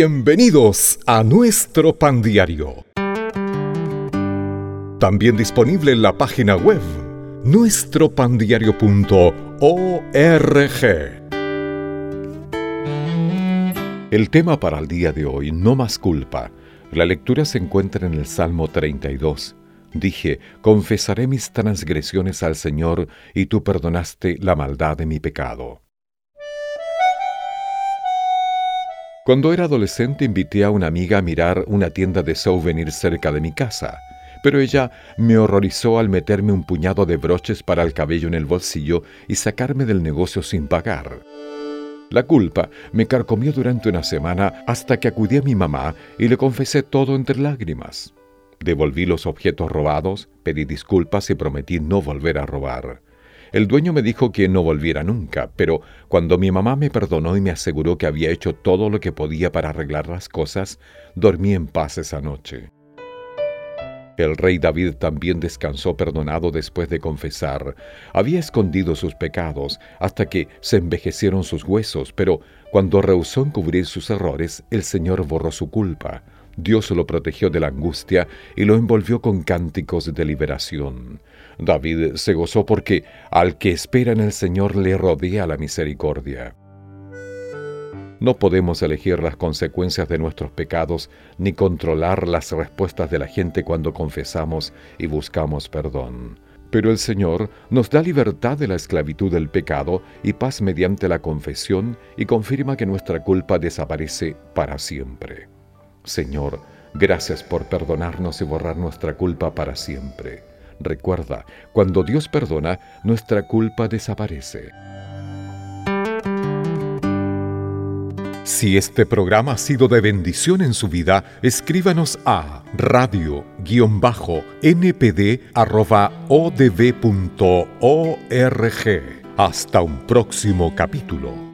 Bienvenidos a nuestro pan diario. También disponible en la página web nuestropandiario.org. El tema para el día de hoy, no más culpa. La lectura se encuentra en el Salmo 32. Dije, confesaré mis transgresiones al Señor, y tú perdonaste la maldad de mi pecado. Cuando era adolescente invité a una amiga a mirar una tienda de souvenirs cerca de mi casa, pero ella me horrorizó al meterme un puñado de broches para el cabello en el bolsillo y sacarme del negocio sin pagar. La culpa me carcomió durante una semana hasta que acudí a mi mamá y le confesé todo entre lágrimas. Devolví los objetos robados, pedí disculpas y prometí no volver a robar. El dueño me dijo que no volviera nunca, pero cuando mi mamá me perdonó y me aseguró que había hecho todo lo que podía para arreglar las cosas, dormí en paz esa noche. El rey David también descansó perdonado después de confesar. Había escondido sus pecados hasta que se envejecieron sus huesos, pero cuando rehusó encubrir sus errores, el Señor borró su culpa. Dios lo protegió de la angustia y lo envolvió con cánticos de liberación. David se gozó porque al que espera en el Señor le rodea la misericordia. No podemos elegir las consecuencias de nuestros pecados ni controlar las respuestas de la gente cuando confesamos y buscamos perdón. Pero el Señor nos da libertad de la esclavitud del pecado y paz mediante la confesión y confirma que nuestra culpa desaparece para siempre. Señor, gracias por perdonarnos y borrar nuestra culpa para siempre. Recuerda, cuando Dios perdona, nuestra culpa desaparece. Si este programa ha sido de bendición en su vida, escríbanos a radio-npd.odb.org. Hasta un próximo capítulo.